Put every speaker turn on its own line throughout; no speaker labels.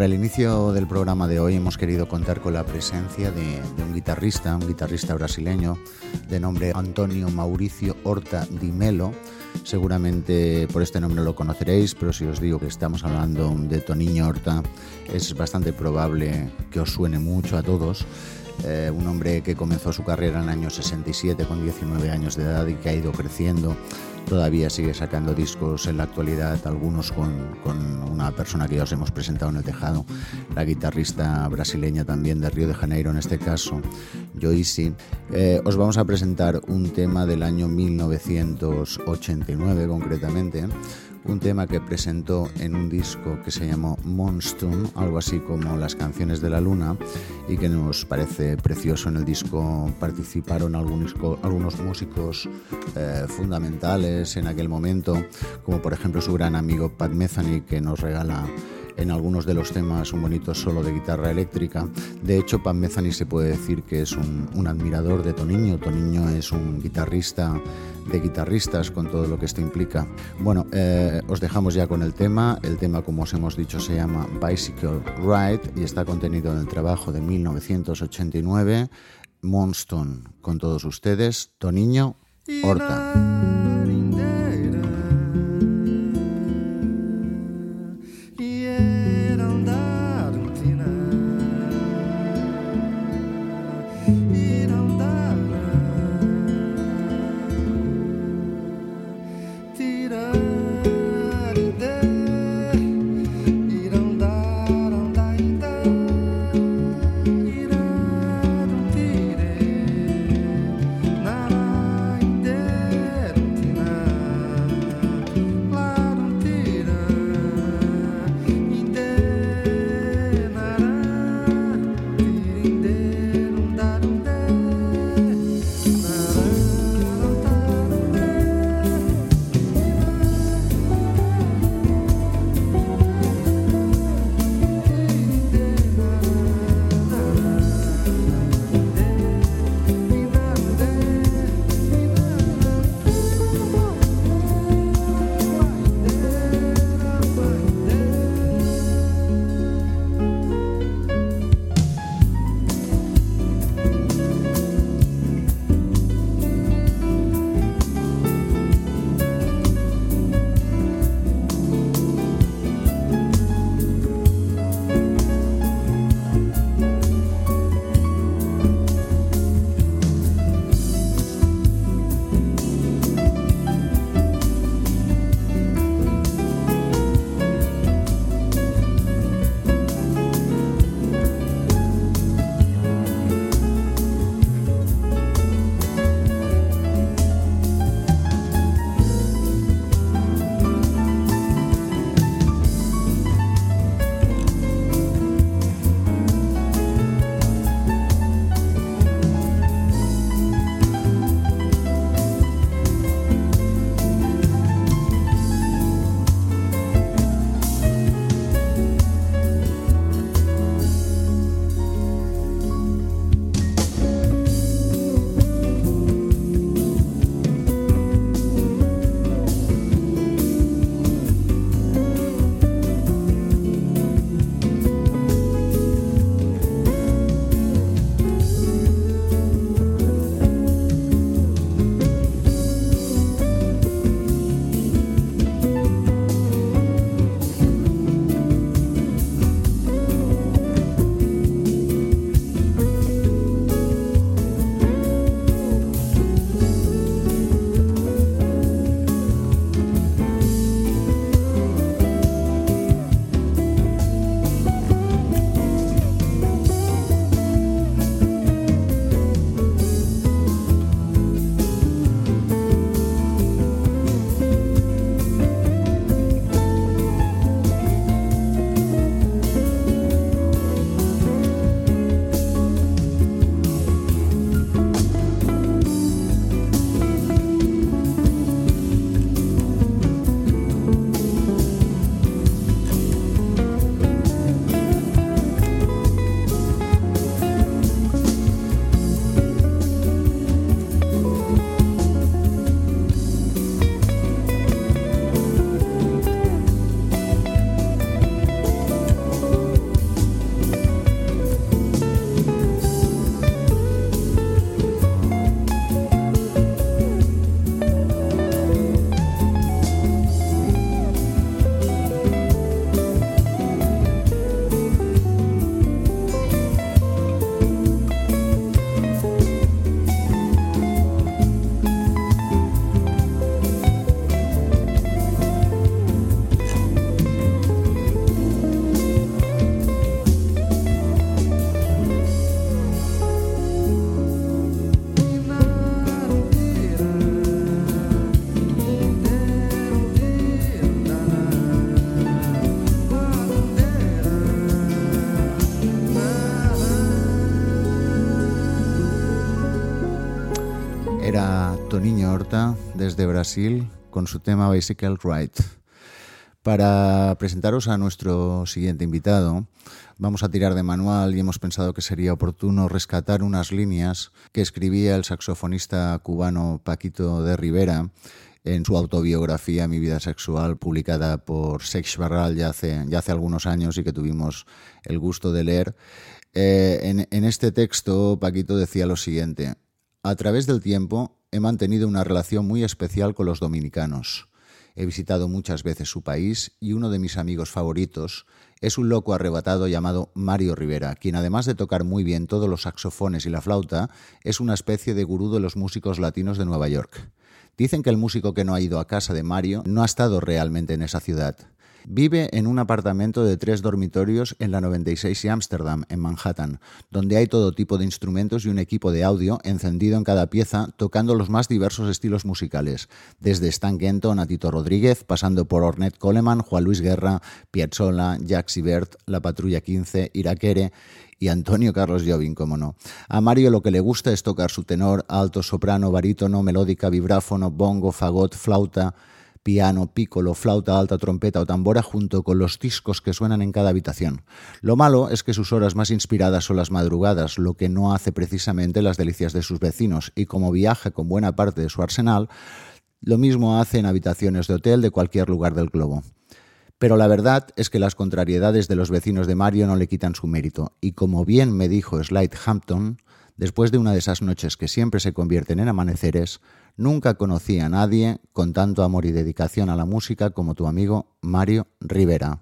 Para el inicio del programa de hoy hemos querido contar con la presencia de, un guitarrista, un guitarrista brasileño de nombre Antonio Mauricio Horta Di Melo. Seguramente por este nombre lo conoceréis, pero si os digo que estamos hablando de Toniño Horta, es bastante probable que os suene mucho a todos. Eh, un hombre que comenzó su carrera en el año 67 con 19 años de edad y que ha ido creciendo. Todavía sigue sacando discos en la actualidad, algunos con, con, una persona que ya os hemos presentado en el tejado, la guitarrista brasileña también de Río de Janeiro, en este caso, Joyce. Eh, os vamos a presentar un tema del año 1989 concretamente un tema que presentó en un disco que se llamó Monstrum, algo así como Las canciones de la luna, y que nos parece precioso. En el disco participaron algunos, algunos músicos eh, fundamentales en aquel momento, como por ejemplo su gran amigo Pat Metheny, que nos regala en algunos de los temas un bonito solo de guitarra eléctrica. De hecho, Pat Metheny se puede decir que es un, un admirador de Toniño. Toniño es un guitarrista de guitarristas con todo lo que esto implica. Bueno, eh, os dejamos ya con el tema. El tema, como os hemos dicho, se llama Bicycle Ride y está contenido en el trabajo de 1989, Monstone. Con todos ustedes, Toniño Horta. Desde Brasil con su tema Bicycle Ride. Para presentaros a nuestro siguiente invitado, vamos a tirar de manual y hemos pensado que sería oportuno rescatar unas líneas que escribía el saxofonista cubano Paquito de Rivera en su autobiografía Mi vida sexual, publicada por Sex Barral ya hace, ya hace algunos años y que tuvimos el gusto de leer. Eh, en, en este texto, Paquito decía lo siguiente, a través del tiempo he mantenido una relación muy especial con los dominicanos. He visitado muchas veces su país y uno de mis amigos favoritos es un loco arrebatado llamado Mario Rivera, quien además de tocar muy bien todos los saxofones y la flauta, es una especie de gurú de los músicos latinos de Nueva York. Dicen que el músico que no ha ido a casa de Mario no ha estado realmente en esa ciudad. Vive en un apartamento de tres dormitorios en la 96 y Amsterdam, en Manhattan, donde hay todo tipo de instrumentos y un equipo de audio encendido en cada pieza, tocando los más diversos estilos musicales, desde Stan Kenton a Tito Rodríguez, pasando por Ornette Coleman, Juan Luis Guerra, Piazzolla, Jack Sibert, La Patrulla 15, Iraquere y Antonio Carlos Jobim, como no. A Mario lo que le gusta es tocar su tenor, alto, soprano, barítono, melódica, vibráfono, bongo, fagot, flauta, piano, pícolo, flauta alta, trompeta o tambora junto con los discos que suenan en cada habitación. Lo malo es que sus horas más inspiradas son las madrugadas, lo que no hace precisamente las delicias de sus vecinos, y como viaja con buena parte de su arsenal, lo mismo hace en habitaciones de hotel de cualquier lugar del globo. Pero la verdad es que las contrariedades de los vecinos de Mario no le quitan su mérito, y como bien me dijo Slide Hampton, después de una de esas noches que siempre se convierten en amaneceres, Nunca conocí a nadie con tanto amor y dedicación a la música como tu amigo Mario Rivera.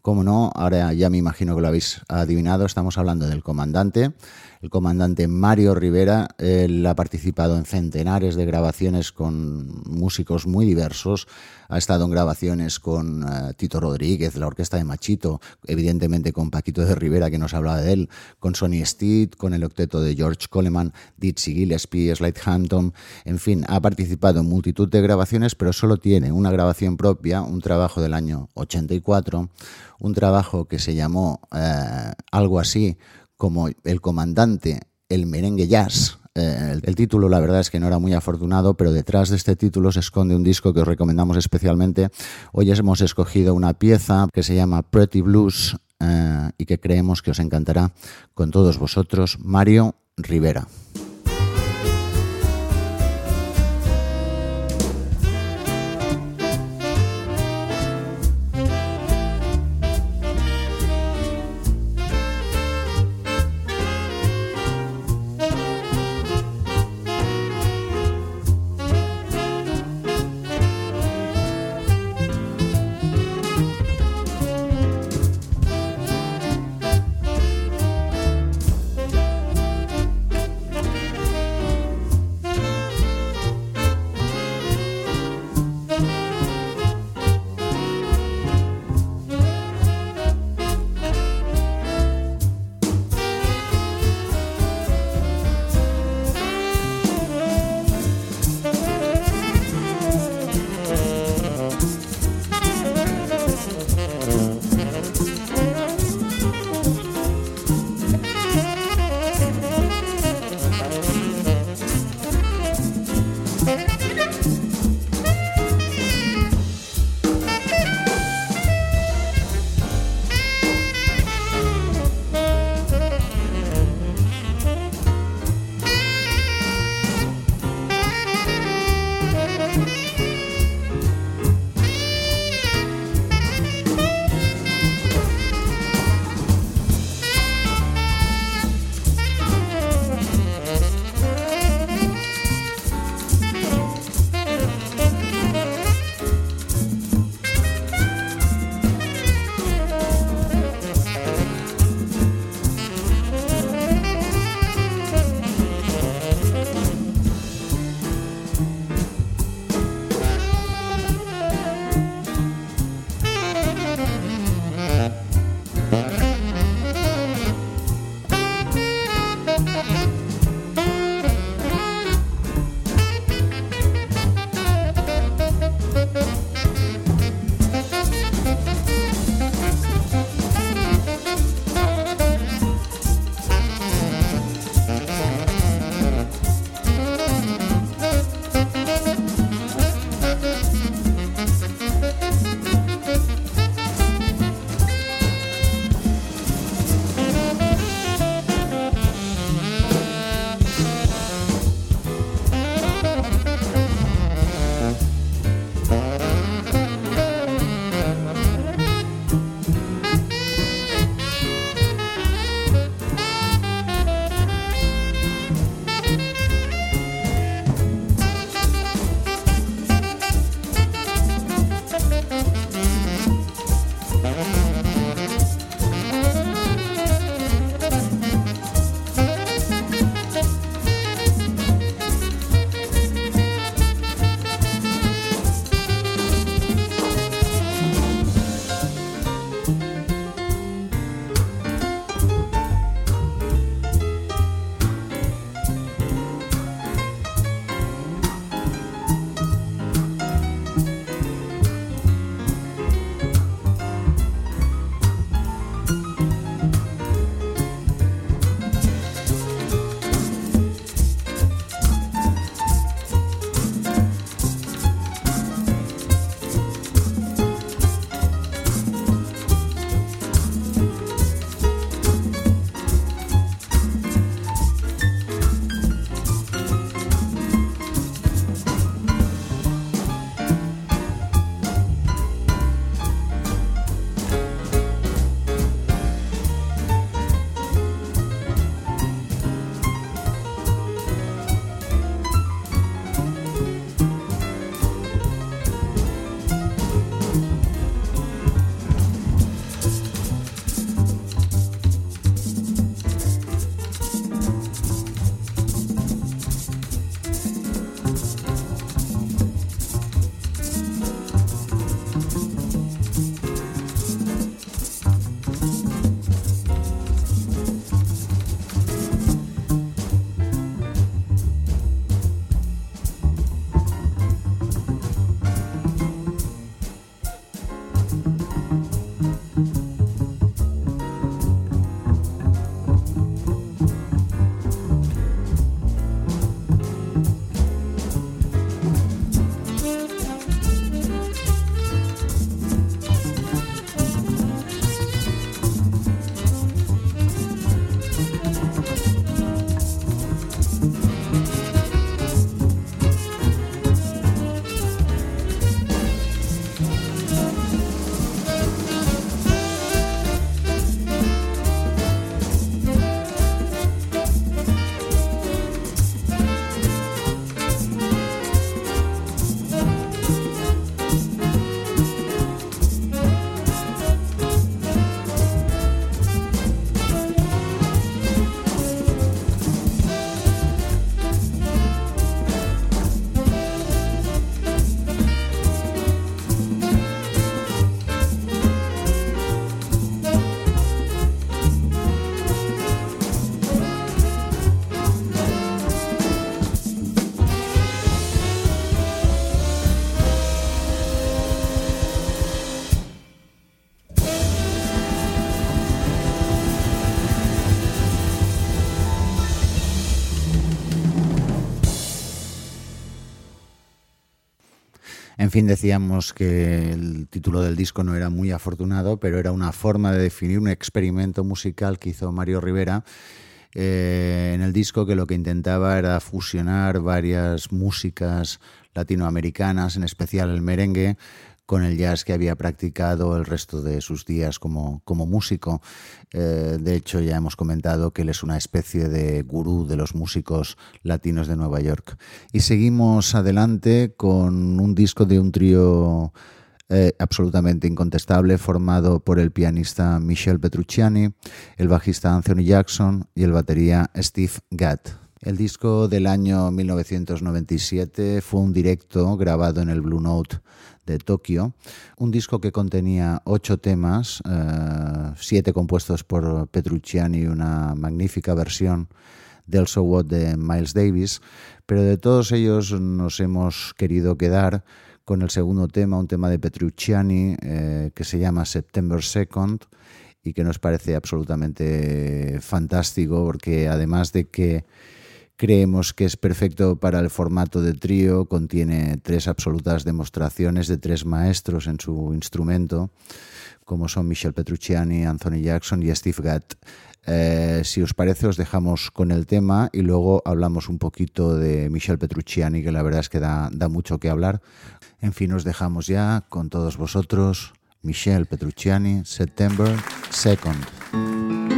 Como no, ahora ya me imagino que lo habéis adivinado, estamos hablando del comandante, el comandante Mario Rivera. Él ha participado en centenares de grabaciones con músicos muy diversos. Ha estado en grabaciones con uh, Tito Rodríguez, la orquesta de Machito, evidentemente con Paquito de Rivera, que nos hablaba de él, con Sonny Steed, con el octeto de George Coleman, Dizzy Gillespie, Slide Hampton. En fin, ha participado en multitud de grabaciones, pero solo tiene una grabación propia, un trabajo del año 84, un trabajo que se llamó uh, algo así como El comandante, el merengue jazz. Eh, el, título la verdad es que no era muy afortunado, pero detrás de este título se esconde un disco que os recomendamos especialmente. Hoy hemos escogido una pieza que se llama Pretty Blues eh, y que creemos que os encantará con todos vosotros, Mario Rivera. Fin, decíamos que el título del disco no era muy afortunado, pero era una forma de definir un experimento musical que hizo Mario Rivera eh, en el disco que lo que intentaba era fusionar varias músicas latinoamericanas, en especial el merengue, con el jazz que había practicado el resto de sus días como, como músico. Eh, de hecho, ya hemos comentado que él es una especie de gurú de los músicos latinos de Nueva York. Y seguimos adelante con un disco de un trío eh, absolutamente incontestable, formado por el pianista Michel Petrucciani, el bajista Anthony Jackson y el batería Steve Gadd. El disco del año 1997 fue un directo grabado en el Blue Note de Tokio, un disco que contenía ocho temas, eh, siete compuestos por Petrucciani y una magnífica versión del So What de Miles Davis, pero de todos ellos nos hemos querido quedar con el segundo tema, un tema de Petrucciani eh, que se llama September 2nd y que nos parece absolutamente fantástico porque además de que Creemos que es perfecto para el formato de trío, contiene tres absolutas demostraciones de tres maestros en su instrumento, como son Michel Petrucciani, Anthony Jackson y Steve Gadd. Eh, si os parece, os dejamos con el tema y luego hablamos un poquito de Michel Petrucciani, que la verdad es que da, da mucho que hablar. En fin, os dejamos ya con todos vosotros. Michel Petrucciani, September 2nd.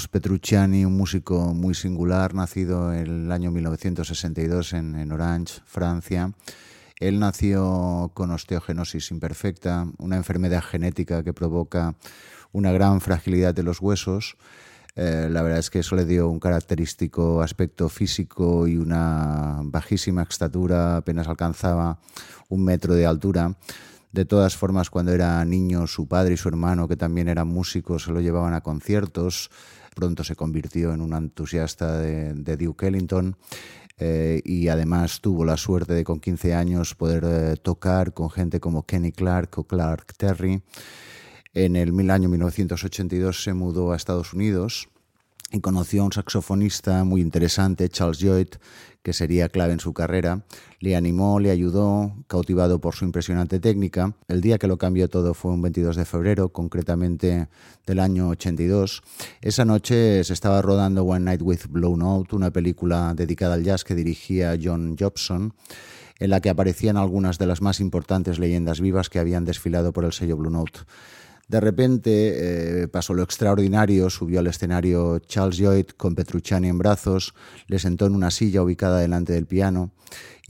Decíamos, Petrucciani, un músico muy singular, nacido en el año 1962 en, en Orange, Francia. Él nació con osteogenosis imperfecta, una enfermedad genética que provoca una gran fragilidad de los huesos. Eh, la verdad es que eso le dio un característico aspecto físico y una bajísima estatura, apenas alcanzaba un metro de altura. De todas formas, cuando era niño, su padre y su hermano, que también eran músicos, se lo llevaban a conciertos. Pronto se convirtió en un entusiasta de, Duke Ellington. Eh, y además tuvo la suerte de con 15 años poder eh, tocar con gente como Kenny Clark o Clark Terry. En el año 1982 se mudó a Estados Unidos y conoció a un saxofonista muy interesante, Charles Lloyd, que sería clave en su carrera. Le animó, le ayudó, cautivado por su impresionante técnica. El día que lo cambió todo fue un 22 de febrero, concretamente del año 82. Esa noche se estaba rodando One Night with Blow Note, una película dedicada al jazz que dirigía John Jobson en la que aparecían algunas de las más importantes leyendas vivas que habían desfilado por el sello Blue Note. De repente eh, pasó lo extraordinario, subió al escenario Charles Lloyd con Petrucciani en brazos, le sentó en una silla ubicada delante del piano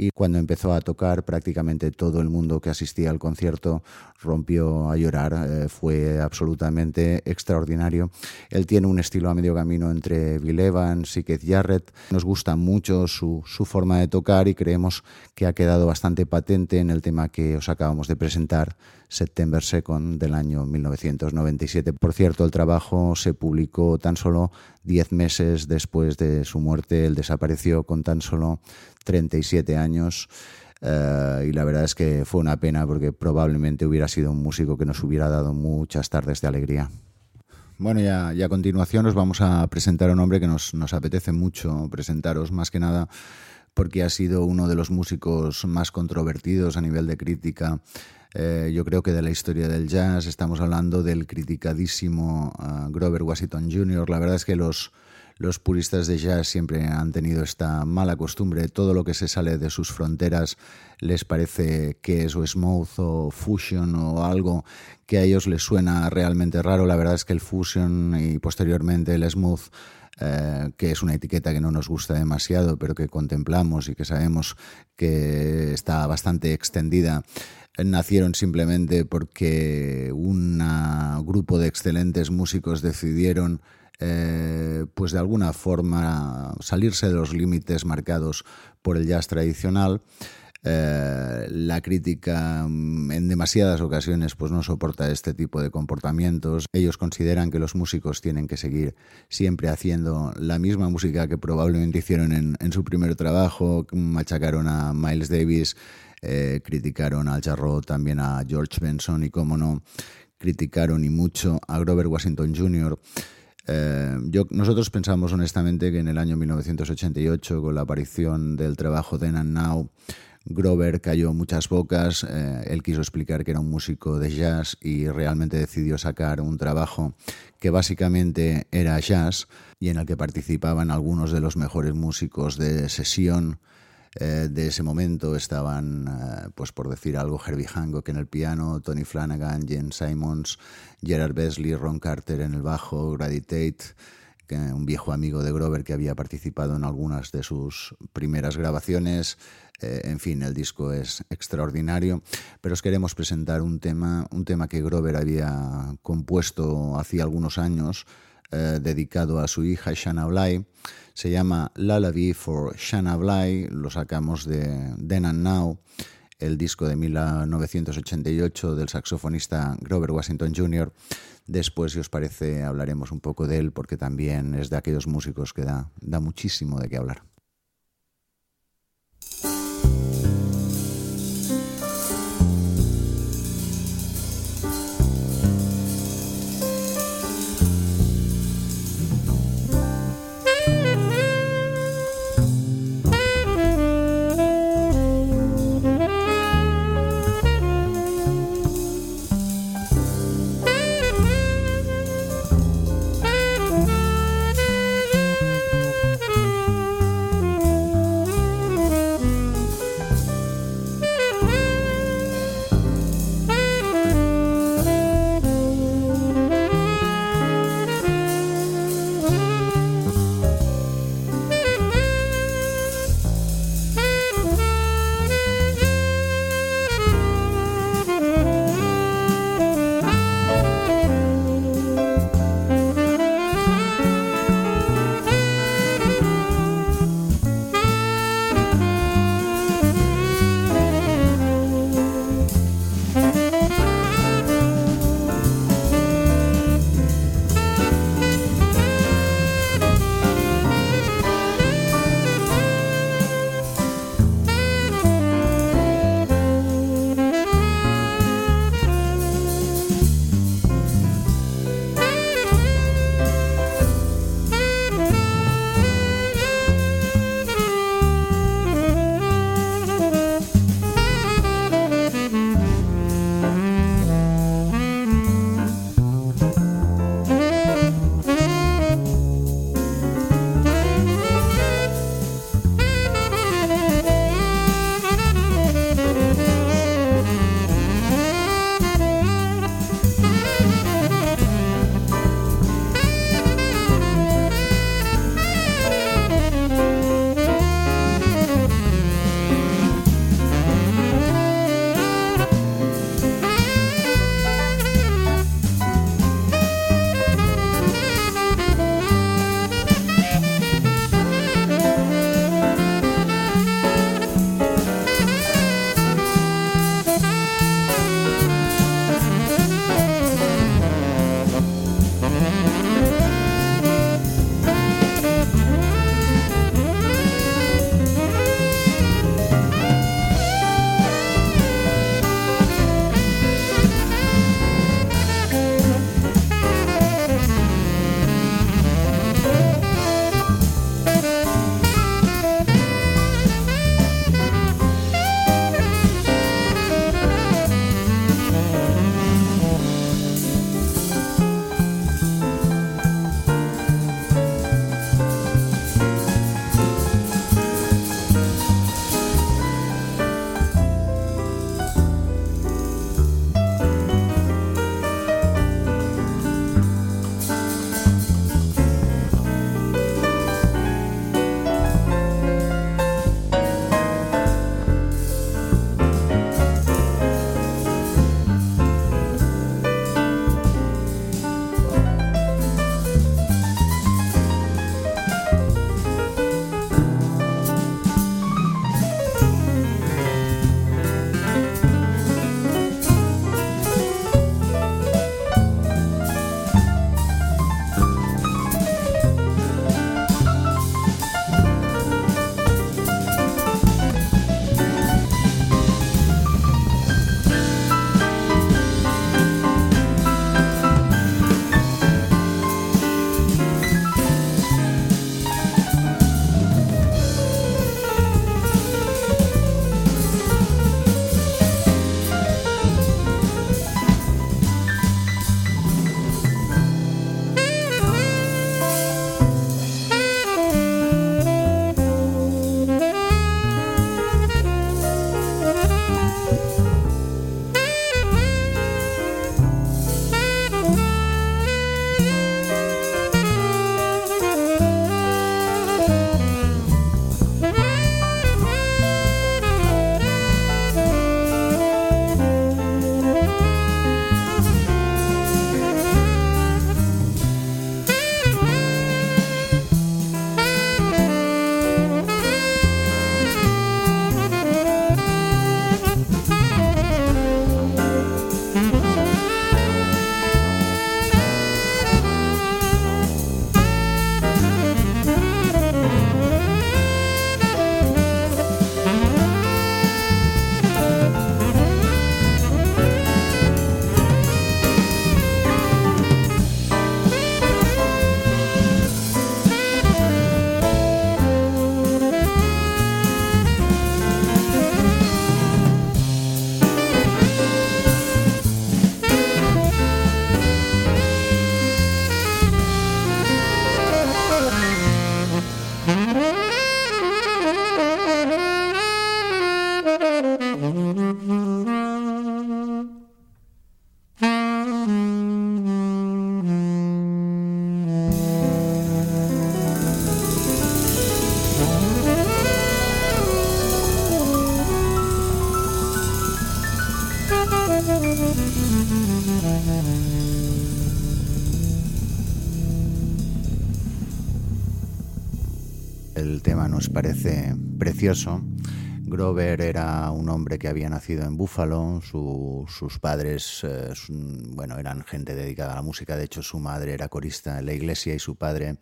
y cuando empezó a tocar prácticamente todo el mundo que asistía al concierto rompió a llorar, eh, fue absolutamente extraordinario. Él tiene un estilo a medio camino entre Bill Evans y Keith Jarrett, nos gusta mucho su, su forma de tocar y creemos que ha quedado bastante patente en el tema que os acabamos de presentar September 2 del año 1997. Por cierto, el trabajo se publicó tan solo 10 meses después de su muerte. Él desapareció con tan solo 37 años. Eh, y la verdad es que fue una pena porque probablemente hubiera sido un músico que nos hubiera dado muchas tardes de alegría. Bueno, ya, ya a continuación os vamos a presentar a un hombre que nos, nos apetece mucho presentaros, más que nada porque ha sido uno de los músicos más controvertidos a nivel de crítica eh, yo creo que de la historia del jazz estamos hablando del criticadísimo uh, Grover Washington Jr. La verdad es que los, los puristas de jazz siempre han tenido esta mala costumbre. Todo lo que se sale de sus fronteras les parece que es o smooth o fusion o algo que a ellos les suena realmente raro. La verdad es que el fusion y posteriormente el smooth eh, que es una etiqueta que no nos gusta demasiado, pero que contemplamos y que sabemos que está bastante extendida nacieron simplemente porque un grupo de excelentes músicos decidieron eh, pues de alguna forma salirse de los límites marcados por el jazz tradicional. Eh, la crítica mm, en demasiadas ocasiones pues no soporta este tipo de comportamientos. Ellos consideran que los músicos tienen que seguir siempre haciendo la misma música que probablemente hicieron en, su primer trabajo, machacaron a Miles Davis eh, criticaron al Jarro, también a George Benson y, como no, criticaron y mucho a Grover Washington Jr. Eh, nosotros pensamos honestamente que en el año 1988, con la aparición del trabajo Then and Now, Grover cayó muchas bocas, eh, él quiso explicar que era un músico de jazz y realmente decidió sacar un trabajo que básicamente era jazz y en el que participaban algunos de los mejores músicos de sesión eh, de ese momento estaban, eh, pues por decir algo, Herbie Hancock en el piano, Tony Flanagan, Jen Simons, Gerard Besley, Ron Carter en el bajo, Grady Tate, un viejo amigo de Grover que había participado en algunas de sus primeras grabaciones. Eh, en fin, el disco es extraordinario, pero os queremos presentar un tema, un tema que Grover había compuesto hacía algunos años, dedicado a su hija Shanna Bly se llama Lullaby for Shanna Bly, lo sacamos de Then and Now, el disco de 1988 del saxofonista Grover Washington Jr. Después, si os parece, hablaremos un poco de él porque también es de aquellos músicos que da, da muchísimo de qué hablar. Nos parece precioso. Grover era un hombre que había nacido en Buffalo, sus padres eh, bueno, eran gente dedicada a la música, de hecho su madre era corista en la iglesia y su padre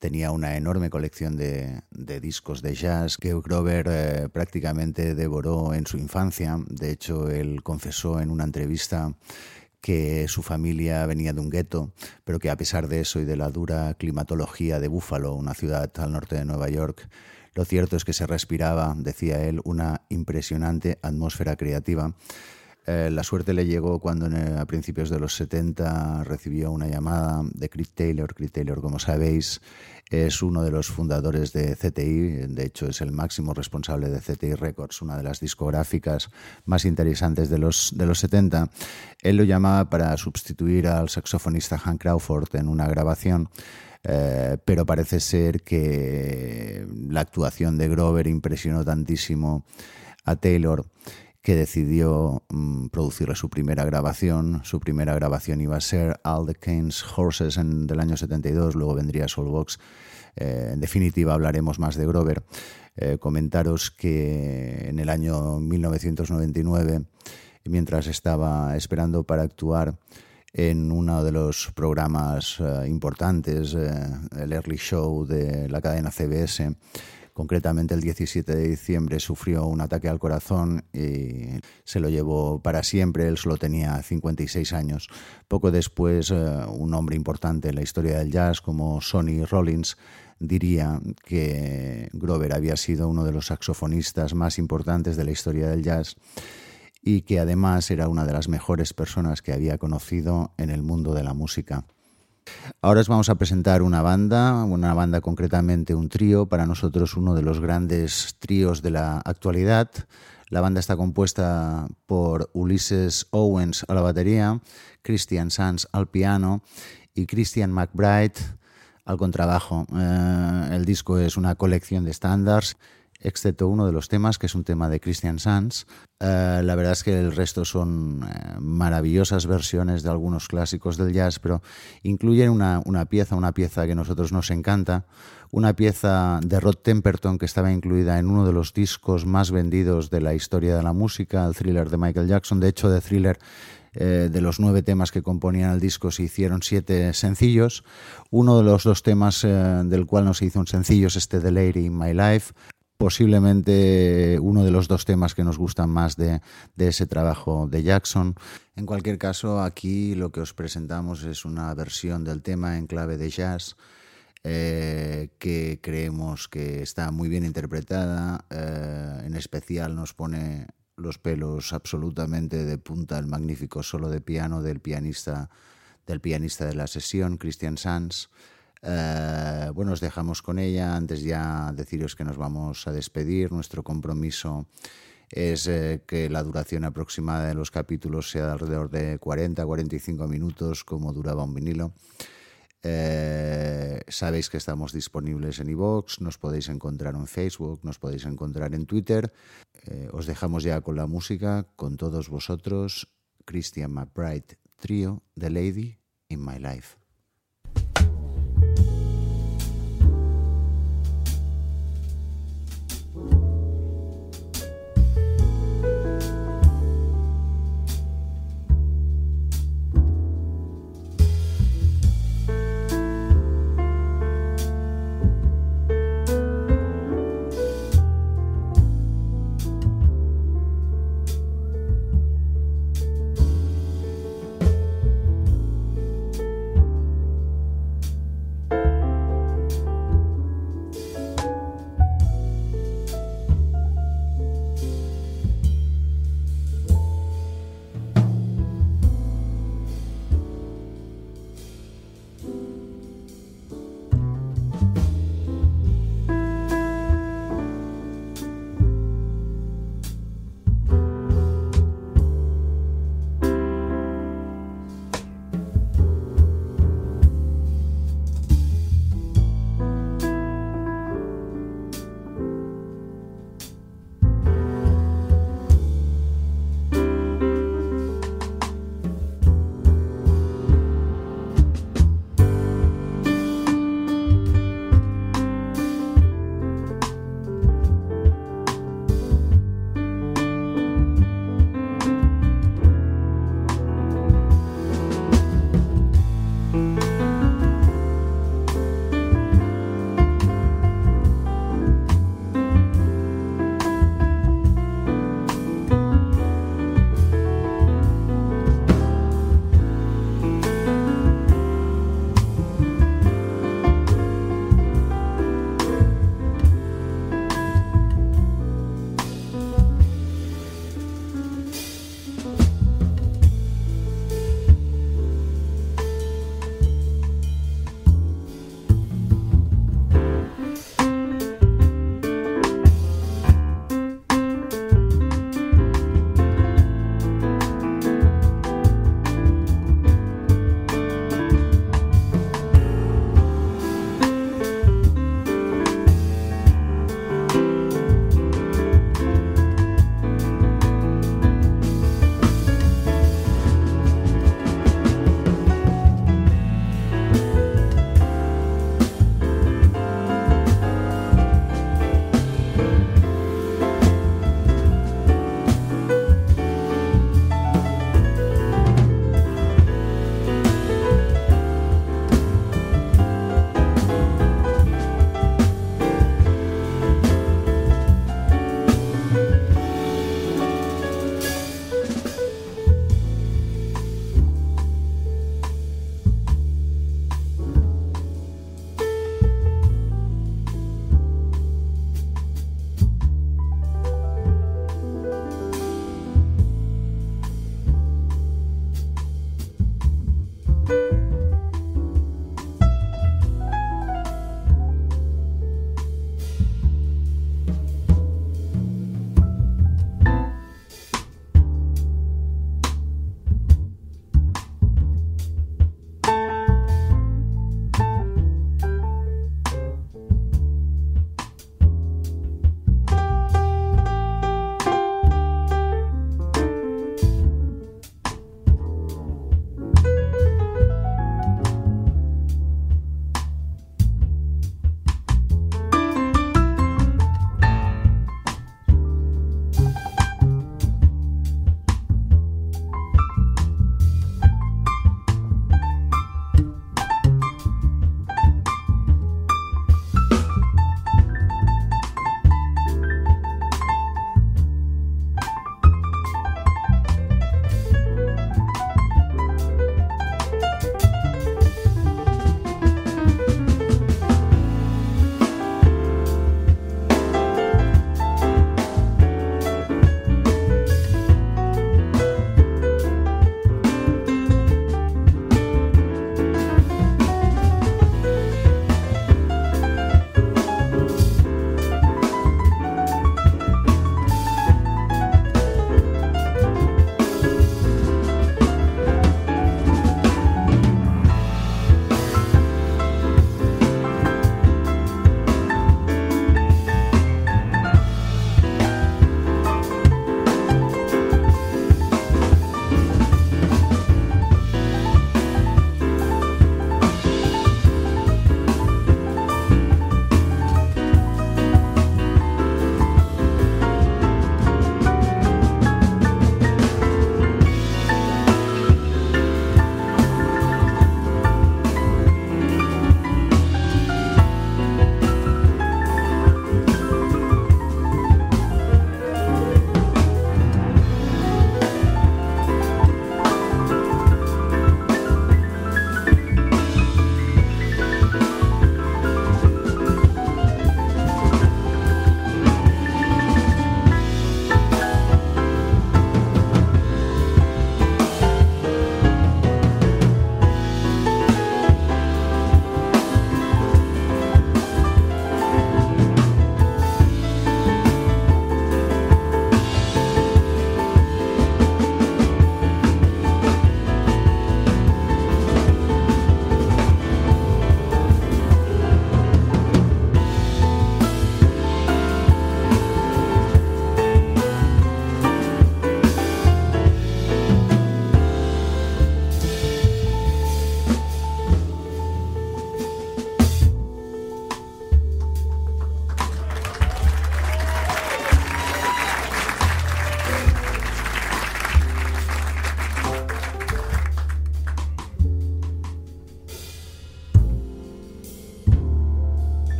tenía una enorme colección de, discos de jazz que Grover eh, prácticamente devoró en su infancia. De hecho, él confesó en una entrevista que su familia venía de un gueto, pero que a pesar de eso y de la dura climatología de Buffalo, una ciudad al norte de Nueva York, lo cierto es que se respiraba, decía él, una impresionante atmósfera creativa. Eh, la suerte le llegó cuando a principios de los 70 recibió una llamada de Chris Taylor. Chris Taylor, como sabéis, es uno de los fundadores de CTI, de hecho es el máximo responsable de CTI Records, una de las discográficas más interesantes de los, de los 70. Él lo llamaba para sustituir al saxofonista Hank Crawford en una grabación. Eh, pero parece ser que la actuación de Grover impresionó tantísimo a Taylor que decidió mm, producirle su primera grabación. Su primera grabación iba a ser All the King's Horses en, del año 72, luego vendría Soulbox. Eh, en definitiva, hablaremos más de Grover. Eh, comentaros que en el año 1999, mientras estaba esperando para actuar en uno de los programas eh, importantes, el Early Show de la cadena CBS, Concretamente el 17 de diciembre sufrió un ataque al corazón y se lo llevó para siempre. Él solo tenía 56 años. Poco después, eh, un hombre importante en la historia del jazz como Sonny Rollins diría que Grover había sido uno de los saxofonistas más importantes de la historia del jazz y que además era una de las mejores personas que había conocido en el mundo de la música. Ahora os vamos a presentar una banda, una banda concretamente un trío, para nosotros uno de los grandes tríos de la actualidad. La banda está compuesta por Ulises Owens a la batería, Christian Sanz al piano y Christian McBride al contrabajo. Eh, el disco es una colección de estándares excepto uno de los temas, que es un tema de Christian Sanz. Eh, la verdad es que el resto son eh, maravillosas versiones de algunos clásicos del jazz, pero incluyen una, pieza, una pieza que a nosotros nos encanta, una pieza de Rod Temperton que estaba incluida en uno de los discos más vendidos de la historia de la música, el thriller de Michael Jackson. De hecho, de thriller eh, de los nueve temas que componían el disco se hicieron siete sencillos. Uno de los dos temas del cual no se hizo un sencillo es este The Lady in My Life posiblemente uno de los dos temas que nos gustan más de, ese trabajo de Jackson. En cualquier caso, aquí lo que os presentamos es una versión del tema en clave de jazz. Eh, que creemos que está muy bien interpretada, eh, en especial nos pone los pelos absolutamente de punta el magnífico solo de piano del pianista del pianista de la sesión, Christian Sanz. Eh, bueno, os dejamos con ella. Antes ya deciros que nos vamos a despedir. Nuestro compromiso es eh, que la duración aproximada de los capítulos sea de alrededor de 40-45 minutos, como duraba un vinilo. Eh, sabéis que estamos disponibles en iVoox, nos podéis encontrar en Facebook, nos podéis encontrar en Twitter. os dejamos ya con la música, con todos vosotros, Christian McBride Trio, The Lady in My Life.